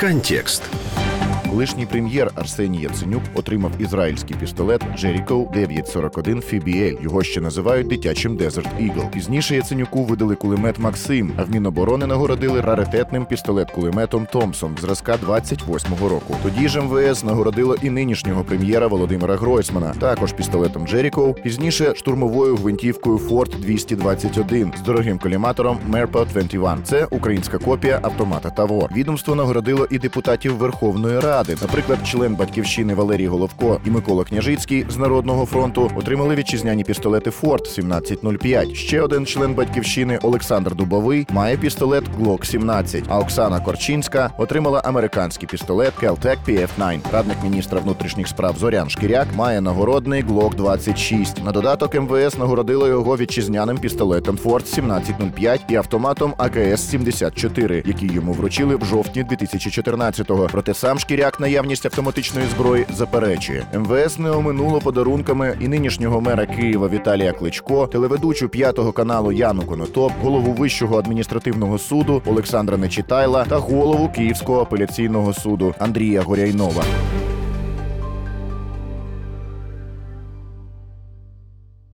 Контекст. Колишній прем'єр Арсеній Яценюк отримав ізраїльський пістолет Jericho 941 FBL. Його ще називають дитячим Desert Eagle. Пізніше Яценюку видали кулемет Максим, а в Міноборони нагородили раритетним пістолет-кулеметом Томпсон зразка 28-го року. Тоді ж МВС нагородило і нинішнього прем'єра Володимира Гройсмана, також пістолетом Jericho, пізніше штурмовою гвинтівкою Ford 221 з дорогим коліматором Merpa 21. Це українська копія автомата Тавор. Відомство нагородило і депутатів Верховної Ради. Наприклад, член батьківщини Валерій Головко і Микола Княжицький з Народного фронту отримали вітчизняні пістолети Ford 1705. Ще один член батьківщини Олександр Дубовий має пістолет Glock 17, а Оксана Корчинська отримала американський пістолет Kel-Tec PF9. Радник міністра внутрішніх справ Зорян Шкіряк має нагородний Glock 26. На додаток МВС нагородило його вітчизняним пістолетом Ford 1705 і автоматом АКС 74, які йому вручили в жовтні 2014-го. Проте сам Шкіряк наявність автоматичної зброї заперечує. МВС не оминуло подарунками і нинішнього мера Києва Віталія Кличко, телеведучу п'ятого каналу Яну Конотоп, голову Вищого адміністративного суду Олександра Нечитайла та голову Київського апеляційного суду Андрія Горяйнова.